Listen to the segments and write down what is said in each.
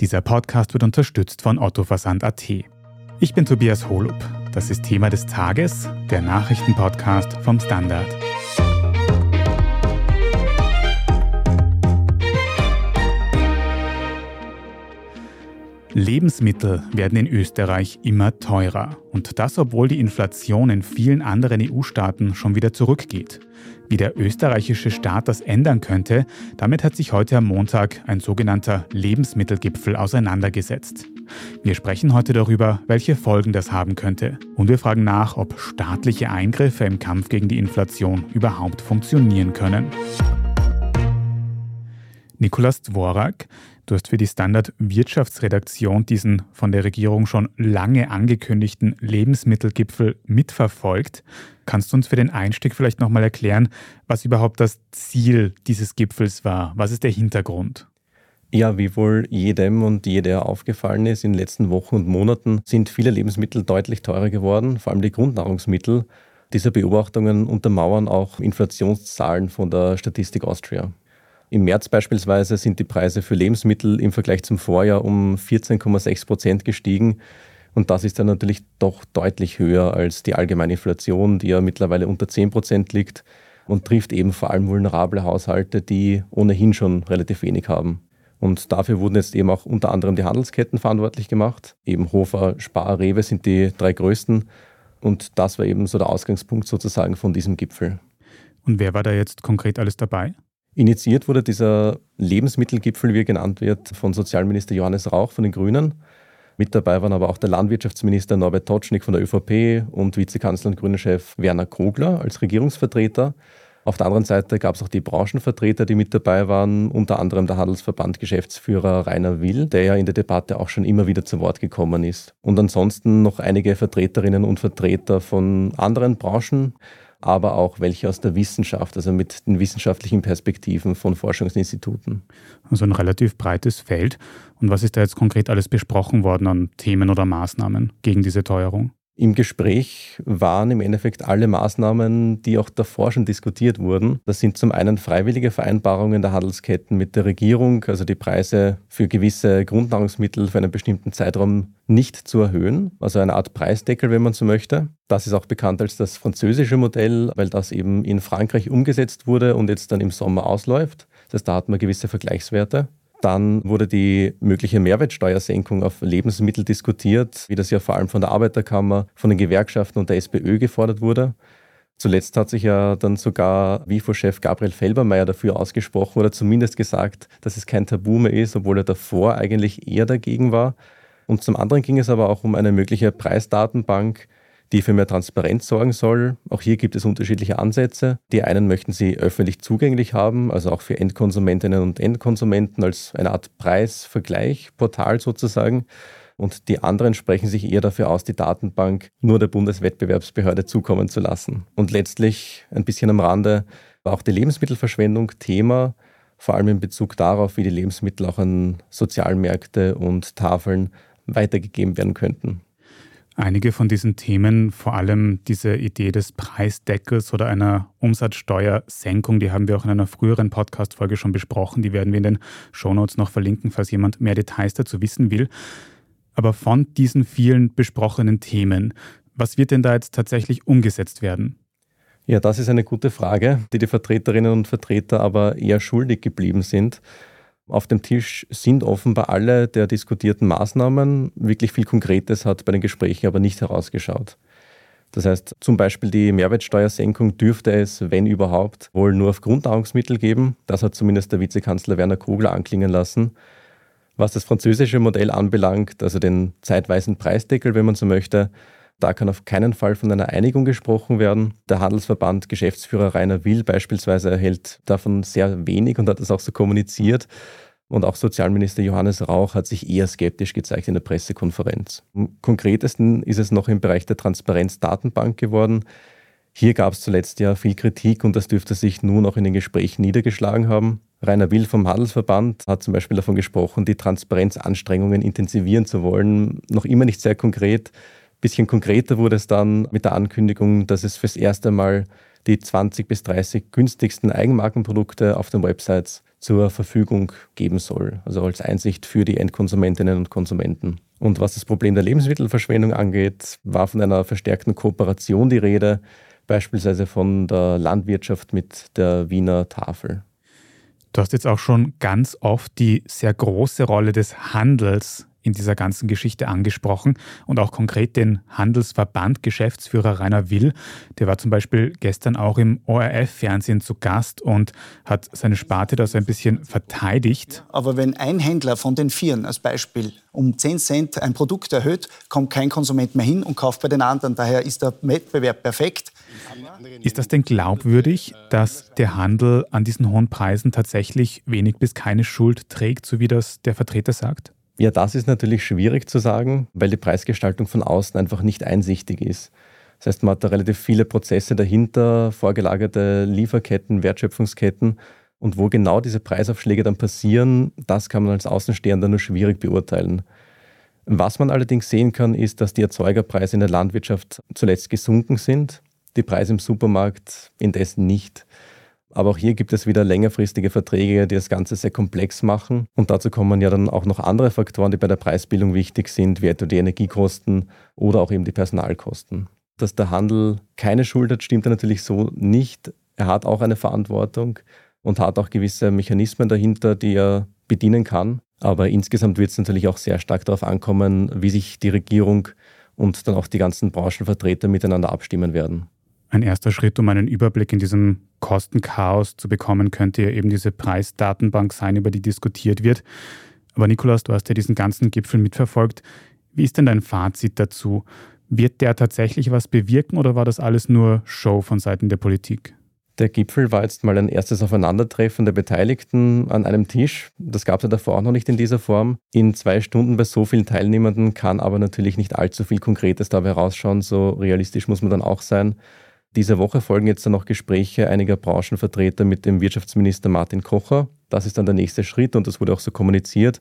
Dieser Podcast wird unterstützt von Otto Versand.at. Ich bin Tobias Holub. Das ist Thema des Tages, der Nachrichtenpodcast vom Standard. Lebensmittel werden in Österreich immer teurer. Und das, obwohl die Inflation in vielen anderen EU-Staaten schon wieder zurückgeht. Wie der österreichische Staat das ändern könnte, damit hat sich heute am Montag ein sogenannter Lebensmittelgipfel auseinandergesetzt. Wir sprechen heute darüber, welche Folgen das haben könnte. Und wir fragen nach, ob staatliche Eingriffe im Kampf gegen die Inflation überhaupt funktionieren können. Nikolaus Dvorak, du hast für die Standard Wirtschaftsredaktion diesen von der Regierung schon lange angekündigten Lebensmittelgipfel mitverfolgt. Kannst du uns für den Einstieg vielleicht nochmal erklären, was überhaupt das Ziel dieses Gipfels war? Was ist der Hintergrund? Ja, wie wohl jedem und jeder aufgefallen ist, in den letzten Wochen und Monaten sind viele Lebensmittel deutlich teurer geworden, vor allem die Grundnahrungsmittel. Diese Beobachtungen untermauern auch Inflationszahlen von der Statistik Austria. Im März beispielsweise sind die Preise für Lebensmittel im Vergleich zum Vorjahr um 14,6 Prozent gestiegen. Und das ist dann natürlich doch deutlich höher als die allgemeine Inflation, die ja mittlerweile unter 10 Prozent liegt und trifft eben vor allem vulnerable Haushalte, die ohnehin schon relativ wenig haben. Und dafür wurden jetzt eben auch unter anderem die Handelsketten verantwortlich gemacht. Eben Hofer, Spar, Rewe sind die drei größten. Und das war eben so der Ausgangspunkt sozusagen von diesem Gipfel. Und wer war da jetzt konkret alles dabei? Initiiert wurde dieser Lebensmittelgipfel, wie er genannt wird, von Sozialminister Johannes Rauch von den Grünen. Mit dabei waren aber auch der Landwirtschaftsminister Norbert Totschnig von der ÖVP und Vizekanzler und Grünen-Chef Werner Kogler als Regierungsvertreter. Auf der anderen Seite gab es auch die Branchenvertreter, die mit dabei waren, unter anderem der Handelsverband Geschäftsführer Rainer Will, der ja in der Debatte auch schon immer wieder zu Wort gekommen ist. Und ansonsten noch einige Vertreterinnen und Vertreter von anderen Branchen aber auch welche aus der Wissenschaft, also mit den wissenschaftlichen Perspektiven von Forschungsinstituten. Also ein relativ breites Feld. Und was ist da jetzt konkret alles besprochen worden an Themen oder Maßnahmen gegen diese Teuerung? Im Gespräch waren im Endeffekt alle Maßnahmen, die auch davor schon diskutiert wurden. Das sind zum einen freiwillige Vereinbarungen der Handelsketten mit der Regierung, also die Preise für gewisse Grundnahrungsmittel für einen bestimmten Zeitraum nicht zu erhöhen, also eine Art Preisdeckel, wenn man so möchte. Das ist auch bekannt als das französische Modell, weil das eben in Frankreich umgesetzt wurde und jetzt dann im Sommer ausläuft. Das heißt, da hat man gewisse Vergleichswerte. Dann wurde die mögliche Mehrwertsteuersenkung auf Lebensmittel diskutiert, wie das ja vor allem von der Arbeiterkammer, von den Gewerkschaften und der SPÖ gefordert wurde. Zuletzt hat sich ja dann sogar WIFO-Chef Gabriel Felbermeier dafür ausgesprochen oder zumindest gesagt, dass es kein Tabu mehr ist, obwohl er davor eigentlich eher dagegen war. Und zum anderen ging es aber auch um eine mögliche Preisdatenbank, die für mehr Transparenz sorgen soll. Auch hier gibt es unterschiedliche Ansätze. Die einen möchten sie öffentlich zugänglich haben, also auch für Endkonsumentinnen und Endkonsumenten als eine Art Preisvergleich, Portal sozusagen. Und die anderen sprechen sich eher dafür aus, die Datenbank nur der Bundeswettbewerbsbehörde zukommen zu lassen. Und letztlich ein bisschen am Rande war auch die Lebensmittelverschwendung Thema, vor allem in Bezug darauf, wie die Lebensmittel auch an Sozialmärkte und Tafeln weitergegeben werden könnten. Einige von diesen Themen, vor allem diese Idee des Preisdeckels oder einer Umsatzsteuersenkung, die haben wir auch in einer früheren Podcast-Folge schon besprochen. Die werden wir in den Shownotes noch verlinken, falls jemand mehr Details dazu wissen will. Aber von diesen vielen besprochenen Themen, was wird denn da jetzt tatsächlich umgesetzt werden? Ja, das ist eine gute Frage, die die Vertreterinnen und Vertreter aber eher schuldig geblieben sind. Auf dem Tisch sind offenbar alle der diskutierten Maßnahmen. Wirklich viel Konkretes hat bei den Gesprächen aber nicht herausgeschaut. Das heißt, zum Beispiel die Mehrwertsteuersenkung dürfte es, wenn überhaupt, wohl nur auf Grundnahrungsmittel geben. Das hat zumindest der Vizekanzler Werner Kogler anklingen lassen. Was das französische Modell anbelangt, also den zeitweisen Preisdeckel, wenn man so möchte, da kann auf keinen Fall von einer Einigung gesprochen werden. Der Handelsverband Geschäftsführer Rainer Will beispielsweise erhält davon sehr wenig und hat das auch so kommuniziert. Und auch Sozialminister Johannes Rauch hat sich eher skeptisch gezeigt in der Pressekonferenz. Am konkretesten ist es noch im Bereich der Transparenzdatenbank geworden. Hier gab es zuletzt ja viel Kritik und das dürfte sich nun auch in den Gesprächen niedergeschlagen haben. Rainer Will vom Handelsverband hat zum Beispiel davon gesprochen, die Transparenzanstrengungen intensivieren zu wollen. Noch immer nicht sehr konkret bisschen konkreter wurde es dann mit der Ankündigung, dass es fürs erste Mal die 20 bis 30 günstigsten Eigenmarkenprodukte auf den Websites zur Verfügung geben soll, also als Einsicht für die Endkonsumentinnen und Konsumenten. Und was das Problem der Lebensmittelverschwendung angeht, war von einer verstärkten Kooperation die Rede, beispielsweise von der Landwirtschaft mit der Wiener Tafel. Du hast jetzt auch schon ganz oft die sehr große Rolle des Handels in dieser ganzen Geschichte angesprochen und auch konkret den Handelsverband Geschäftsführer Rainer Will. Der war zum Beispiel gestern auch im ORF-Fernsehen zu Gast und hat seine Sparte da so ein bisschen verteidigt. Aber wenn ein Händler von den Vieren als Beispiel um 10 Cent ein Produkt erhöht, kommt kein Konsument mehr hin und kauft bei den anderen. Daher ist der Wettbewerb perfekt. Ist das denn glaubwürdig, dass der Handel an diesen hohen Preisen tatsächlich wenig bis keine Schuld trägt, so wie das der Vertreter sagt? Ja, das ist natürlich schwierig zu sagen, weil die Preisgestaltung von außen einfach nicht einsichtig ist. Das heißt, man hat da relativ viele Prozesse dahinter, vorgelagerte Lieferketten, Wertschöpfungsketten. Und wo genau diese Preisaufschläge dann passieren, das kann man als Außenstehender nur schwierig beurteilen. Was man allerdings sehen kann, ist, dass die Erzeugerpreise in der Landwirtschaft zuletzt gesunken sind, die Preise im Supermarkt indessen nicht. Aber auch hier gibt es wieder längerfristige Verträge, die das Ganze sehr komplex machen. Und dazu kommen ja dann auch noch andere Faktoren, die bei der Preisbildung wichtig sind, wie etwa die Energiekosten oder auch eben die Personalkosten. Dass der Handel keine Schuld hat, stimmt natürlich so nicht. Er hat auch eine Verantwortung und hat auch gewisse Mechanismen dahinter, die er bedienen kann. Aber insgesamt wird es natürlich auch sehr stark darauf ankommen, wie sich die Regierung und dann auch die ganzen Branchenvertreter miteinander abstimmen werden. Ein erster Schritt, um einen Überblick in diesem Kostenchaos zu bekommen, könnte ja eben diese Preisdatenbank sein, über die diskutiert wird. Aber Nikolaus, du hast ja diesen ganzen Gipfel mitverfolgt. Wie ist denn dein Fazit dazu? Wird der tatsächlich was bewirken oder war das alles nur Show von Seiten der Politik? Der Gipfel war jetzt mal ein erstes Aufeinandertreffen der Beteiligten an einem Tisch. Das gab es ja davor auch noch nicht in dieser Form. In zwei Stunden bei so vielen Teilnehmenden kann aber natürlich nicht allzu viel Konkretes dabei rausschauen. So realistisch muss man dann auch sein. Diese Woche folgen jetzt dann noch Gespräche einiger Branchenvertreter mit dem Wirtschaftsminister Martin Kocher. Das ist dann der nächste Schritt und das wurde auch so kommuniziert.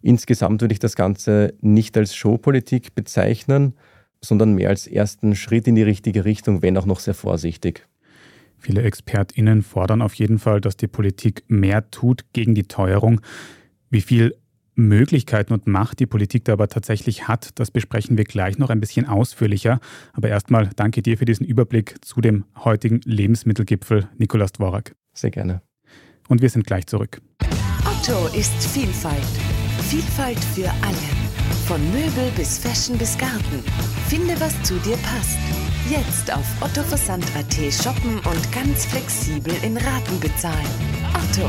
Insgesamt würde ich das Ganze nicht als Showpolitik bezeichnen, sondern mehr als ersten Schritt in die richtige Richtung, wenn auch noch sehr vorsichtig. Viele ExpertInnen fordern auf jeden Fall, dass die Politik mehr tut gegen die Teuerung. Wie viel Möglichkeiten und Macht die Politik da aber tatsächlich hat, das besprechen wir gleich noch ein bisschen ausführlicher. Aber erstmal danke dir für diesen Überblick zu dem heutigen Lebensmittelgipfel, Nikolaus Dvorak. Sehr gerne. Und wir sind gleich zurück. Otto ist Vielfalt. Vielfalt für alle. Von Möbel bis Fashion bis Garten. Finde, was zu dir passt. Jetzt auf ottoversand.at shoppen und ganz flexibel in Raten bezahlen. Otto.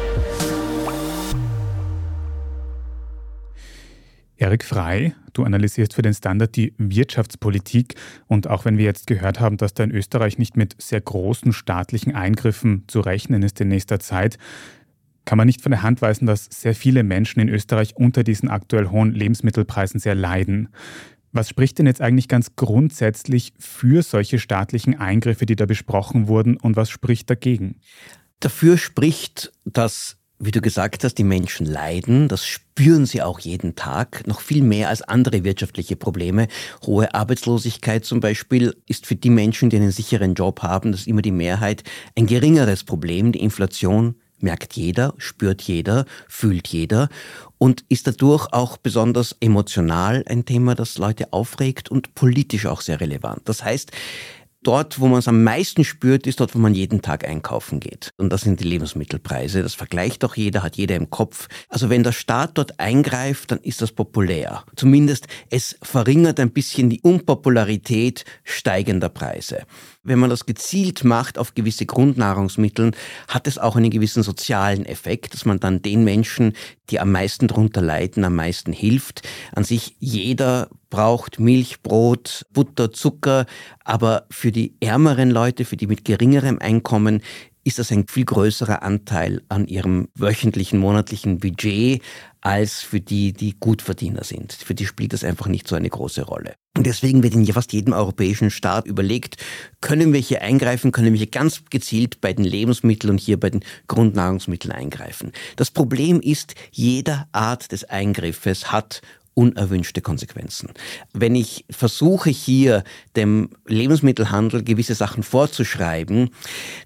Erik Frei, du analysierst für den Standard die Wirtschaftspolitik und auch wenn wir jetzt gehört haben, dass da in Österreich nicht mit sehr großen staatlichen Eingriffen zu rechnen ist in nächster Zeit, kann man nicht von der Hand weisen, dass sehr viele Menschen in Österreich unter diesen aktuell hohen Lebensmittelpreisen sehr leiden. Was spricht denn jetzt eigentlich ganz grundsätzlich für solche staatlichen Eingriffe, die da besprochen wurden, und was spricht dagegen? Dafür spricht, dass, wie du gesagt hast, die Menschen leiden. Das spüren sie auch jeden Tag, noch viel mehr als andere wirtschaftliche Probleme. Hohe Arbeitslosigkeit zum Beispiel ist für die Menschen, die einen sicheren Job haben, das ist immer die Mehrheit, ein geringeres Problem. Die Inflation merkt jeder, spürt jeder, fühlt jeder und ist dadurch auch besonders emotional ein Thema, das Leute aufregt und politisch auch sehr relevant. Das heißt, Dort, wo man es am meisten spürt, ist dort, wo man jeden Tag einkaufen geht. Und das sind die Lebensmittelpreise. Das vergleicht auch jeder, hat jeder im Kopf. Also wenn der Staat dort eingreift, dann ist das populär. Zumindest es verringert ein bisschen die Unpopularität steigender Preise. Wenn man das gezielt macht auf gewisse Grundnahrungsmittel, hat es auch einen gewissen sozialen Effekt, dass man dann den Menschen, die am meisten darunter leiden, am meisten hilft. An sich jeder braucht Milch, Brot, Butter, Zucker, aber für die ärmeren Leute, für die mit geringerem Einkommen, ist das ein viel größerer Anteil an ihrem wöchentlichen, monatlichen Budget als für die, die Gutverdiener sind. Für die spielt das einfach nicht so eine große Rolle. Und deswegen wird in fast jedem europäischen Staat überlegt, können wir hier eingreifen, können wir hier ganz gezielt bei den Lebensmitteln und hier bei den Grundnahrungsmitteln eingreifen. Das Problem ist, jeder Art des Eingriffes hat unerwünschte Konsequenzen. Wenn ich versuche hier dem Lebensmittelhandel gewisse Sachen vorzuschreiben,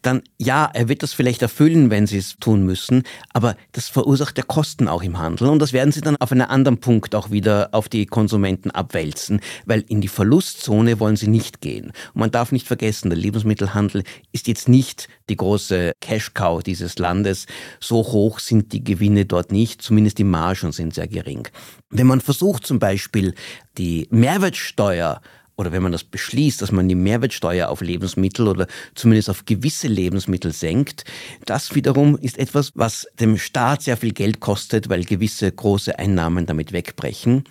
dann ja, er wird das vielleicht erfüllen, wenn sie es tun müssen, aber das verursacht ja Kosten auch im Handel und das werden sie dann auf einen anderen Punkt auch wieder auf die Konsumenten abwälzen, weil in die Verlustzone wollen sie nicht gehen. Und man darf nicht vergessen, der Lebensmittelhandel ist jetzt nicht die große Cash-Cow dieses Landes. So hoch sind die Gewinne dort nicht, zumindest die Margen sind sehr gering. Wenn man versucht zum Beispiel die Mehrwertsteuer oder wenn man das beschließt, dass man die Mehrwertsteuer auf Lebensmittel oder zumindest auf gewisse Lebensmittel senkt, das wiederum ist etwas, was dem Staat sehr viel Geld kostet, weil gewisse große Einnahmen damit wegbrechen.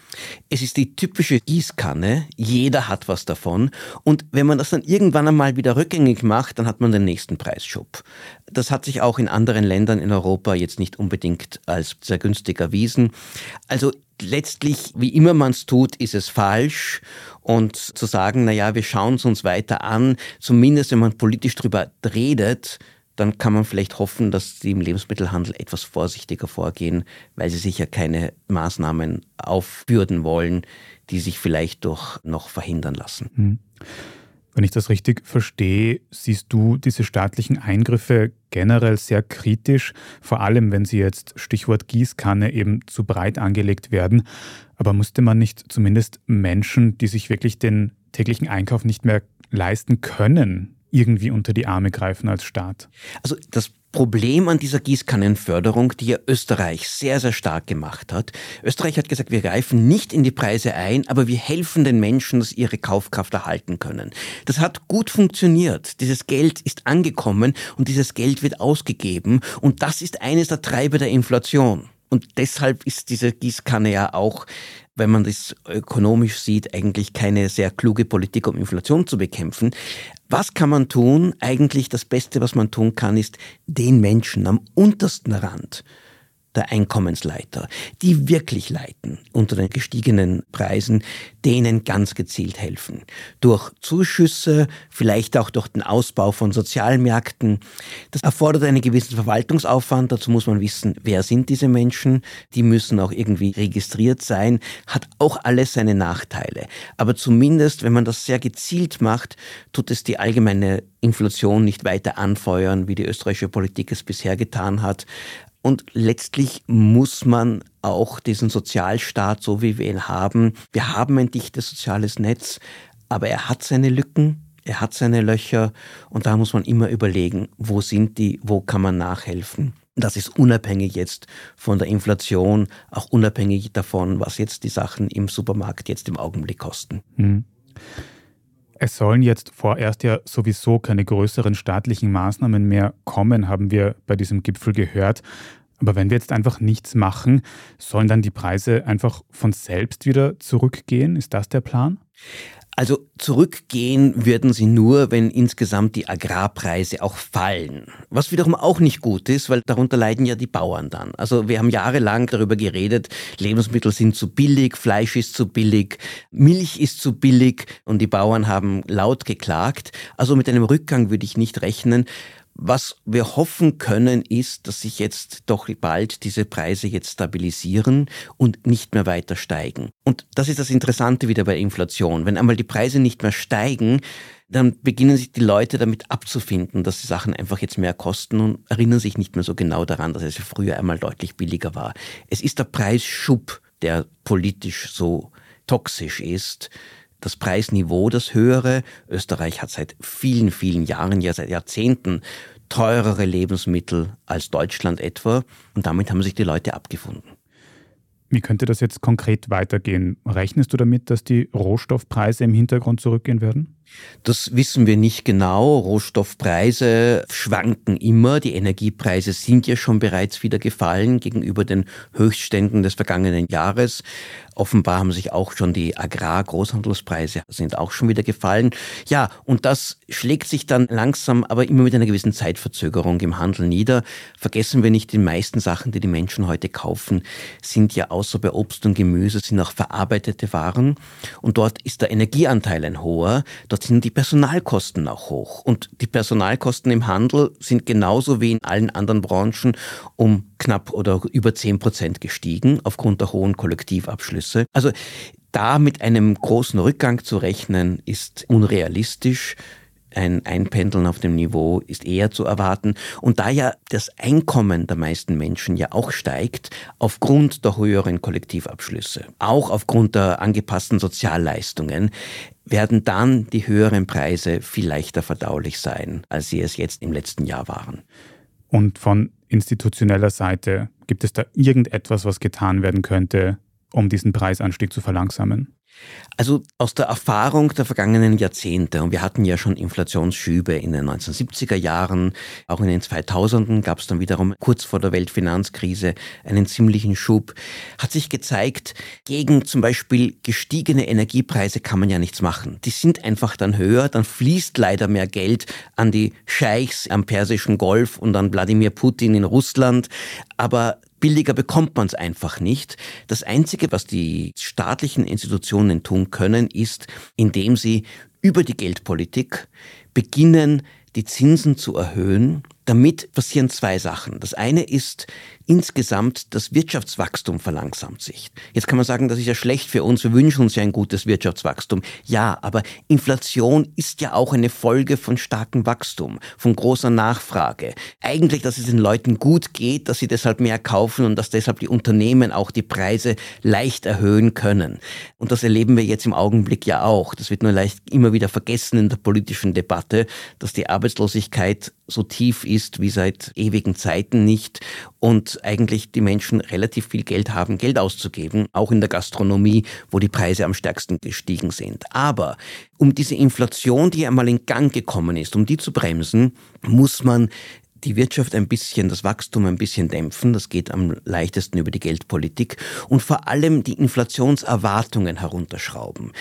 Es ist die typische Gießkanne, jeder hat was davon und wenn man das dann irgendwann einmal wieder rückgängig macht, dann hat man den nächsten Preisschub. Das hat sich auch in anderen Ländern in Europa jetzt nicht unbedingt als sehr günstig erwiesen. Also letztlich, wie immer man es tut, ist es falsch. Und zu sagen, naja, wir schauen es uns weiter an, zumindest wenn man politisch darüber redet, dann kann man vielleicht hoffen, dass sie im Lebensmittelhandel etwas vorsichtiger vorgehen, weil sie sich ja keine Maßnahmen aufbürden wollen, die sich vielleicht doch noch verhindern lassen. Hm. Wenn ich das richtig verstehe, siehst du diese staatlichen Eingriffe generell sehr kritisch, vor allem wenn sie jetzt Stichwort Gießkanne eben zu breit angelegt werden. Aber musste man nicht zumindest Menschen, die sich wirklich den täglichen Einkauf nicht mehr leisten können, irgendwie unter die Arme greifen als Staat? Also das Problem an dieser Gießkannenförderung, die ja Österreich sehr, sehr stark gemacht hat. Österreich hat gesagt, wir greifen nicht in die Preise ein, aber wir helfen den Menschen, dass ihre Kaufkraft erhalten können. Das hat gut funktioniert. Dieses Geld ist angekommen und dieses Geld wird ausgegeben und das ist eines der Treiber der Inflation. Und deshalb ist diese Gießkanne ja auch wenn man das ökonomisch sieht, eigentlich keine sehr kluge Politik, um Inflation zu bekämpfen. Was kann man tun? Eigentlich das Beste, was man tun kann, ist den Menschen am untersten Rand der Einkommensleiter, die wirklich leiten unter den gestiegenen Preisen, denen ganz gezielt helfen. Durch Zuschüsse, vielleicht auch durch den Ausbau von Sozialmärkten. Das erfordert einen gewissen Verwaltungsaufwand. Dazu muss man wissen, wer sind diese Menschen. Die müssen auch irgendwie registriert sein. Hat auch alles seine Nachteile. Aber zumindest, wenn man das sehr gezielt macht, tut es die allgemeine Inflation nicht weiter anfeuern, wie die österreichische Politik es bisher getan hat. Und letztlich muss man auch diesen Sozialstaat, so wie wir ihn haben, wir haben ein dichtes soziales Netz, aber er hat seine Lücken, er hat seine Löcher und da muss man immer überlegen, wo sind die, wo kann man nachhelfen. Das ist unabhängig jetzt von der Inflation, auch unabhängig davon, was jetzt die Sachen im Supermarkt jetzt im Augenblick kosten. Mhm. Es sollen jetzt vorerst ja sowieso keine größeren staatlichen Maßnahmen mehr kommen, haben wir bei diesem Gipfel gehört. Aber wenn wir jetzt einfach nichts machen, sollen dann die Preise einfach von selbst wieder zurückgehen? Ist das der Plan? Also zurückgehen würden sie nur, wenn insgesamt die Agrarpreise auch fallen. Was wiederum auch nicht gut ist, weil darunter leiden ja die Bauern dann. Also wir haben jahrelang darüber geredet, Lebensmittel sind zu billig, Fleisch ist zu billig, Milch ist zu billig und die Bauern haben laut geklagt. Also mit einem Rückgang würde ich nicht rechnen. Was wir hoffen können, ist, dass sich jetzt doch bald diese Preise jetzt stabilisieren und nicht mehr weiter steigen. Und das ist das Interessante wieder bei Inflation. Wenn einmal die Preise nicht mehr steigen, dann beginnen sich die Leute damit abzufinden, dass die Sachen einfach jetzt mehr kosten und erinnern sich nicht mehr so genau daran, dass es früher einmal deutlich billiger war. Es ist der Preisschub, der politisch so toxisch ist, das Preisniveau das höhere. Österreich hat seit vielen, vielen Jahren, ja seit Jahrzehnten teurere Lebensmittel als Deutschland etwa und damit haben sich die Leute abgefunden. Wie könnte das jetzt konkret weitergehen? Rechnest du damit, dass die Rohstoffpreise im Hintergrund zurückgehen werden? Das wissen wir nicht genau. Rohstoffpreise schwanken immer. Die Energiepreise sind ja schon bereits wieder gefallen gegenüber den Höchstständen des vergangenen Jahres. Offenbar haben sich auch schon die Agrar-Großhandelspreise sind auch schon wieder gefallen. Ja, und das schlägt sich dann langsam, aber immer mit einer gewissen Zeitverzögerung im Handel nieder. Vergessen wir nicht, die meisten Sachen, die die Menschen heute kaufen, sind ja außer bei Obst und Gemüse, sind auch verarbeitete Waren. Und dort ist der Energieanteil ein hoher. Dort sind die Personalkosten auch hoch. Und die Personalkosten im Handel sind genauso wie in allen anderen Branchen um knapp oder über 10 Prozent gestiegen aufgrund der hohen Kollektivabschlüsse. Also da mit einem großen Rückgang zu rechnen, ist unrealistisch. Ein Einpendeln auf dem Niveau ist eher zu erwarten. Und da ja das Einkommen der meisten Menschen ja auch steigt, aufgrund der höheren Kollektivabschlüsse, auch aufgrund der angepassten Sozialleistungen, werden dann die höheren Preise viel leichter verdaulich sein, als sie es jetzt im letzten Jahr waren. Und von institutioneller Seite gibt es da irgendetwas, was getan werden könnte, um diesen Preisanstieg zu verlangsamen? Also aus der Erfahrung der vergangenen Jahrzehnte, und wir hatten ja schon Inflationsschübe in den 1970er Jahren, auch in den 2000ern gab es dann wiederum kurz vor der Weltfinanzkrise einen ziemlichen Schub, hat sich gezeigt, gegen zum Beispiel gestiegene Energiepreise kann man ja nichts machen. Die sind einfach dann höher, dann fließt leider mehr Geld an die Scheichs am Persischen Golf und an Wladimir Putin in Russland, aber Billiger bekommt man es einfach nicht. Das Einzige, was die staatlichen Institutionen tun können, ist, indem sie über die Geldpolitik beginnen, die Zinsen zu erhöhen. Damit passieren zwei Sachen. Das eine ist, insgesamt das Wirtschaftswachstum verlangsamt sich. Jetzt kann man sagen, das ist ja schlecht für uns, wir wünschen uns ja ein gutes Wirtschaftswachstum. Ja, aber Inflation ist ja auch eine Folge von starkem Wachstum, von großer Nachfrage. Eigentlich, dass es den Leuten gut geht, dass sie deshalb mehr kaufen und dass deshalb die Unternehmen auch die Preise leicht erhöhen können. Und das erleben wir jetzt im Augenblick ja auch. Das wird nur leicht immer wieder vergessen in der politischen Debatte, dass die Arbeitslosigkeit so tief ist wie seit ewigen Zeiten nicht und eigentlich die Menschen relativ viel Geld haben, Geld auszugeben, auch in der Gastronomie, wo die Preise am stärksten gestiegen sind. Aber um diese Inflation, die einmal in Gang gekommen ist, um die zu bremsen, muss man die Wirtschaft ein bisschen, das Wachstum ein bisschen dämpfen. Das geht am leichtesten über die Geldpolitik und vor allem die Inflationserwartungen herunterschrauben.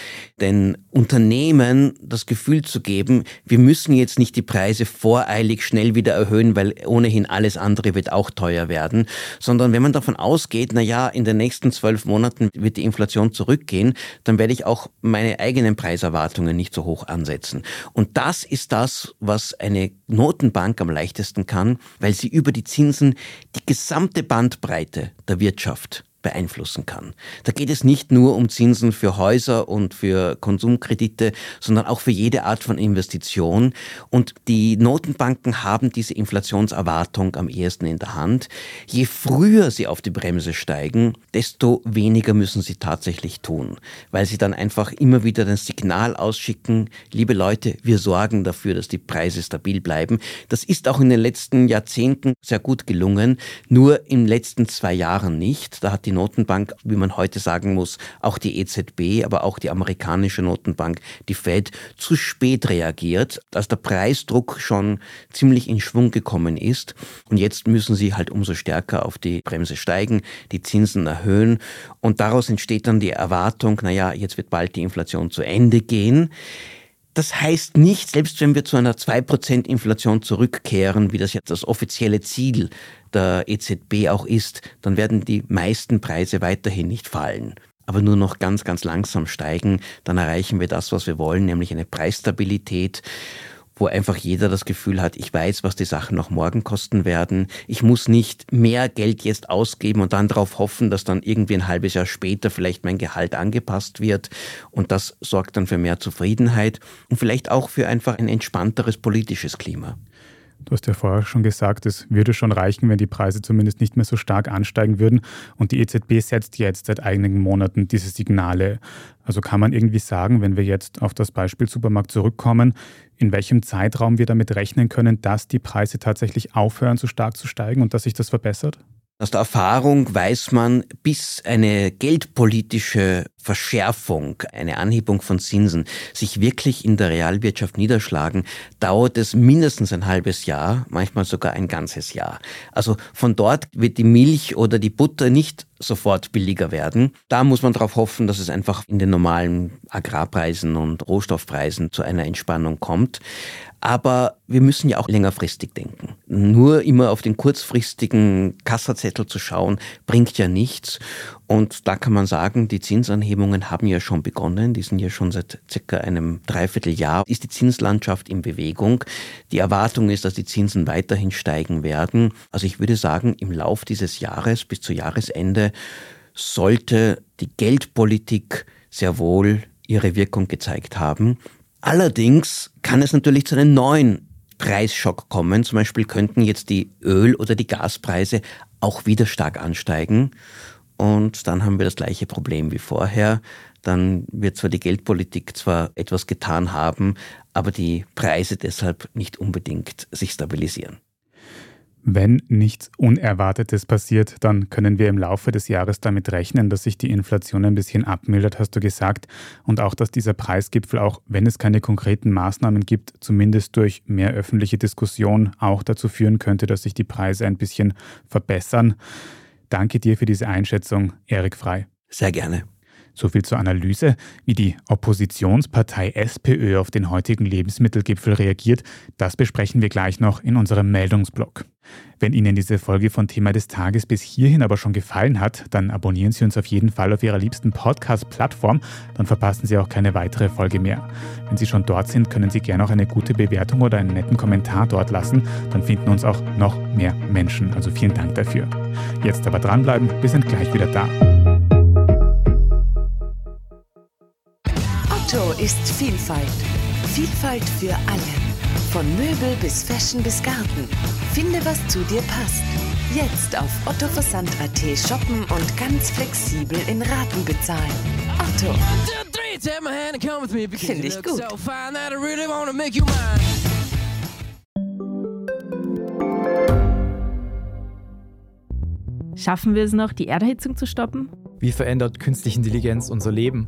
Denn Unternehmen das Gefühl zu geben, wir müssen jetzt nicht die Preise voreilig schnell wieder erhöhen, weil ohnehin alles andere wird auch teuer werden, sondern wenn man davon ausgeht, na ja, in den nächsten zwölf Monaten wird die Inflation zurückgehen, dann werde ich auch meine eigenen Preiserwartungen nicht so hoch ansetzen. Und das ist das, was eine Notenbank am leichtesten kann, weil sie über die Zinsen die gesamte Bandbreite der Wirtschaft beeinflussen kann. Da geht es nicht nur um Zinsen für Häuser und für Konsumkredite, sondern auch für jede Art von Investition. Und die Notenbanken haben diese Inflationserwartung am ehesten in der Hand. Je früher sie auf die Bremse steigen, desto weniger müssen sie tatsächlich tun, weil sie dann einfach immer wieder das Signal ausschicken, liebe Leute, wir sorgen dafür, dass die Preise stabil bleiben. Das ist auch in den letzten Jahrzehnten sehr gut gelungen, nur in den letzten zwei Jahren nicht. Da hat die Notenbank, wie man heute sagen muss, auch die EZB, aber auch die amerikanische Notenbank, die Fed, zu spät reagiert, als der Preisdruck schon ziemlich in Schwung gekommen ist. Und jetzt müssen sie halt umso stärker auf die Bremse steigen, die Zinsen erhöhen. Und daraus entsteht dann die Erwartung, naja, jetzt wird bald die Inflation zu Ende gehen. Das heißt nicht, selbst wenn wir zu einer 2% Inflation zurückkehren, wie das jetzt das offizielle Ziel der EZB auch ist, dann werden die meisten Preise weiterhin nicht fallen. Aber nur noch ganz, ganz langsam steigen, dann erreichen wir das, was wir wollen, nämlich eine Preisstabilität wo einfach jeder das Gefühl hat, ich weiß, was die Sachen noch morgen kosten werden. Ich muss nicht mehr Geld jetzt ausgeben und dann darauf hoffen, dass dann irgendwie ein halbes Jahr später vielleicht mein Gehalt angepasst wird. Und das sorgt dann für mehr Zufriedenheit und vielleicht auch für einfach ein entspannteres politisches Klima. Du hast ja vorher schon gesagt, es würde schon reichen, wenn die Preise zumindest nicht mehr so stark ansteigen würden. Und die EZB setzt jetzt seit einigen Monaten diese Signale. Also kann man irgendwie sagen, wenn wir jetzt auf das Beispiel Supermarkt zurückkommen, in welchem Zeitraum wir damit rechnen können, dass die Preise tatsächlich aufhören, so stark zu steigen und dass sich das verbessert? Aus der Erfahrung weiß man, bis eine geldpolitische Verschärfung, eine Anhebung von Zinsen sich wirklich in der Realwirtschaft niederschlagen, dauert es mindestens ein halbes Jahr, manchmal sogar ein ganzes Jahr. Also von dort wird die Milch oder die Butter nicht sofort billiger werden. Da muss man darauf hoffen, dass es einfach in den normalen Agrarpreisen und Rohstoffpreisen zu einer Entspannung kommt. Aber wir müssen ja auch längerfristig denken. Nur immer auf den kurzfristigen Kassazettel zu schauen, bringt ja nichts. Und da kann man sagen, die Zinsanhebungen haben ja schon begonnen. Die sind ja schon seit circa einem Dreivierteljahr. Ist die Zinslandschaft in Bewegung. Die Erwartung ist, dass die Zinsen weiterhin steigen werden. Also ich würde sagen, im Lauf dieses Jahres bis zu Jahresende sollte die Geldpolitik sehr wohl ihre Wirkung gezeigt haben. Allerdings kann es natürlich zu einem neuen Preisschock kommen. Zum Beispiel könnten jetzt die Öl- oder die Gaspreise auch wieder stark ansteigen. Und dann haben wir das gleiche Problem wie vorher. Dann wird zwar die Geldpolitik zwar etwas getan haben, aber die Preise deshalb nicht unbedingt sich stabilisieren. Wenn nichts Unerwartetes passiert, dann können wir im Laufe des Jahres damit rechnen, dass sich die Inflation ein bisschen abmildert, hast du gesagt, und auch, dass dieser Preisgipfel, auch wenn es keine konkreten Maßnahmen gibt, zumindest durch mehr öffentliche Diskussion auch dazu führen könnte, dass sich die Preise ein bisschen verbessern. Danke dir für diese Einschätzung, Erik Frei. Sehr gerne. So viel zur Analyse, wie die Oppositionspartei SPÖ auf den heutigen Lebensmittelgipfel reagiert, das besprechen wir gleich noch in unserem Meldungsblock. Wenn Ihnen diese Folge von Thema des Tages bis hierhin aber schon gefallen hat, dann abonnieren Sie uns auf jeden Fall auf Ihrer liebsten Podcast-Plattform, dann verpassen Sie auch keine weitere Folge mehr. Wenn Sie schon dort sind, können Sie gerne auch eine gute Bewertung oder einen netten Kommentar dort lassen, dann finden uns auch noch mehr Menschen. Also vielen Dank dafür. Jetzt aber dranbleiben, wir sind gleich wieder da. Otto ist Vielfalt. Vielfalt für alle. Von Möbel bis Fashion bis Garten. Finde, was zu dir passt. Jetzt auf ottoversand.at shoppen und ganz flexibel in Raten bezahlen. Otto. Finde ich gut. Schaffen wir es noch, die Erderhitzung zu stoppen? Wie verändert künstliche Intelligenz unser Leben?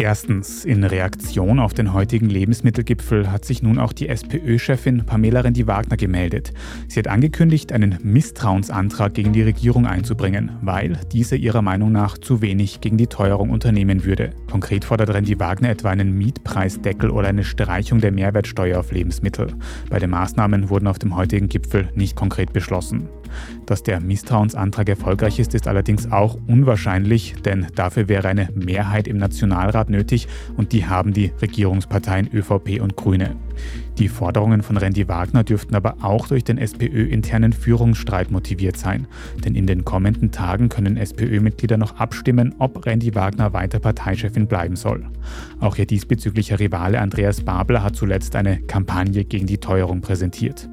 Erstens, in Reaktion auf den heutigen Lebensmittelgipfel hat sich nun auch die SPÖ-Chefin Pamela Rendi-Wagner gemeldet. Sie hat angekündigt, einen Misstrauensantrag gegen die Regierung einzubringen, weil diese ihrer Meinung nach zu wenig gegen die Teuerung unternehmen würde. Konkret fordert Rendi-Wagner etwa einen Mietpreisdeckel oder eine Streichung der Mehrwertsteuer auf Lebensmittel. Beide Maßnahmen wurden auf dem heutigen Gipfel nicht konkret beschlossen. Dass der Misstrauensantrag erfolgreich ist, ist allerdings auch unwahrscheinlich, denn dafür wäre eine Mehrheit im Nationalrat nötig und die haben die Regierungsparteien ÖVP und Grüne. Die Forderungen von Randy Wagner dürften aber auch durch den SPÖ-internen Führungsstreit motiviert sein. Denn in den kommenden Tagen können SPÖ-Mitglieder noch abstimmen, ob Randy Wagner weiter Parteichefin bleiben soll. Auch ihr diesbezüglicher Rivale Andreas Babler hat zuletzt eine Kampagne gegen die Teuerung präsentiert.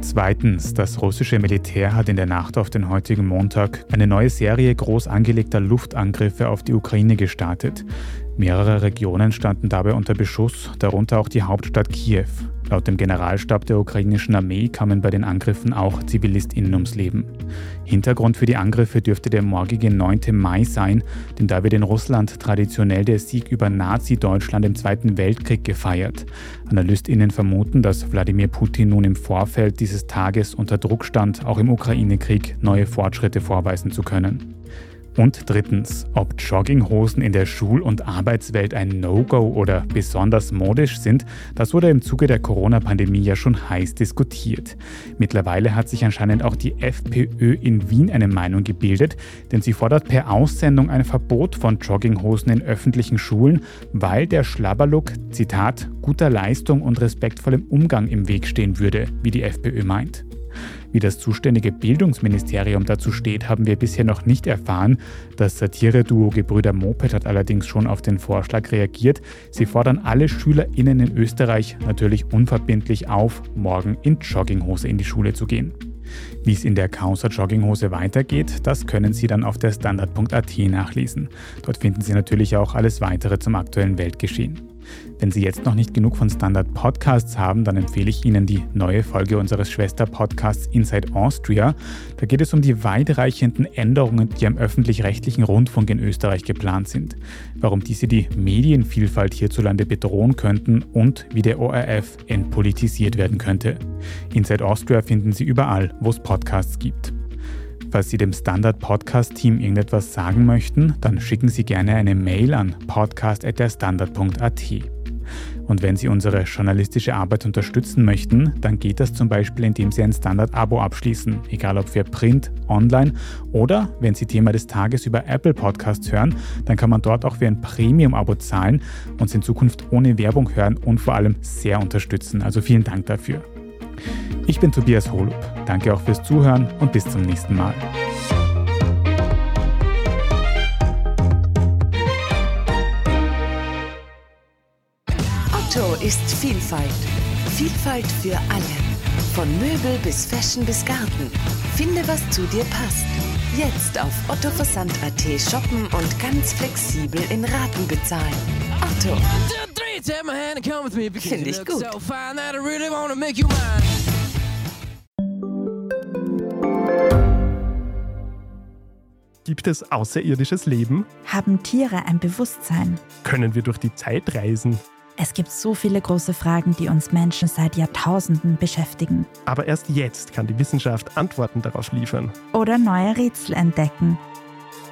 Zweitens, das russische Militär hat in der Nacht auf den heutigen Montag eine neue Serie groß angelegter Luftangriffe auf die Ukraine gestartet. Mehrere Regionen standen dabei unter Beschuss, darunter auch die Hauptstadt Kiew. Laut dem Generalstab der ukrainischen Armee kamen bei den Angriffen auch ZivilistInnen ums Leben. Hintergrund für die Angriffe dürfte der morgige 9. Mai sein, denn da wird in Russland traditionell der Sieg über Nazi-Deutschland im Zweiten Weltkrieg gefeiert. AnalystInnen vermuten, dass Wladimir Putin nun im Vorfeld dieses Tages unter Druck stand, auch im Ukraine-Krieg neue Fortschritte vorweisen zu können. Und drittens, ob Jogginghosen in der Schul- und Arbeitswelt ein No-Go oder besonders modisch sind, das wurde im Zuge der Corona-Pandemie ja schon heiß diskutiert. Mittlerweile hat sich anscheinend auch die FPÖ in Wien eine Meinung gebildet, denn sie fordert per Aussendung ein Verbot von Jogginghosen in öffentlichen Schulen, weil der Schlabberlook, Zitat, guter Leistung und respektvollem Umgang im Weg stehen würde, wie die FPÖ meint. Wie das zuständige Bildungsministerium dazu steht, haben wir bisher noch nicht erfahren. Das Satire-Duo Gebrüder Moped hat allerdings schon auf den Vorschlag reagiert. Sie fordern alle SchülerInnen in Österreich natürlich unverbindlich auf, morgen in Jogginghose in die Schule zu gehen. Wie es in der Causa Jogginghose weitergeht, das können Sie dann auf der Standard.at nachlesen. Dort finden Sie natürlich auch alles weitere zum aktuellen Weltgeschehen. Wenn Sie jetzt noch nicht genug von Standard Podcasts haben, dann empfehle ich Ihnen die neue Folge unseres Schwester-Podcasts Inside Austria. Da geht es um die weitreichenden Änderungen, die am öffentlich-rechtlichen Rundfunk in Österreich geplant sind, warum diese die Medienvielfalt hierzulande bedrohen könnten und wie der ORF entpolitisiert werden könnte. Inside Austria finden Sie überall, wo es Podcasts gibt. Falls Sie dem Standard Podcast Team irgendetwas sagen möchten, dann schicken Sie gerne eine Mail an podcast@derstandard.at. Und wenn Sie unsere journalistische Arbeit unterstützen möchten, dann geht das zum Beispiel, indem Sie ein Standard-Abo abschließen, egal ob für Print, Online oder wenn Sie Thema des Tages über Apple Podcasts hören, dann kann man dort auch für ein Premium-Abo zahlen und in Zukunft ohne Werbung hören und vor allem sehr unterstützen. Also vielen Dank dafür. Ich bin Tobias Holub. Danke auch fürs Zuhören und bis zum nächsten Mal. Otto ist Vielfalt. Vielfalt für alle. Von Möbel bis Fashion bis Garten. Finde, was zu dir passt. Jetzt auf ottoversand.at shoppen und ganz flexibel in Raten bezahlen. Otto. Finde ich gut. Gibt es außerirdisches Leben? Haben Tiere ein Bewusstsein? Können wir durch die Zeit reisen? Es gibt so viele große Fragen, die uns Menschen seit Jahrtausenden beschäftigen. Aber erst jetzt kann die Wissenschaft Antworten darauf liefern. Oder neue Rätsel entdecken.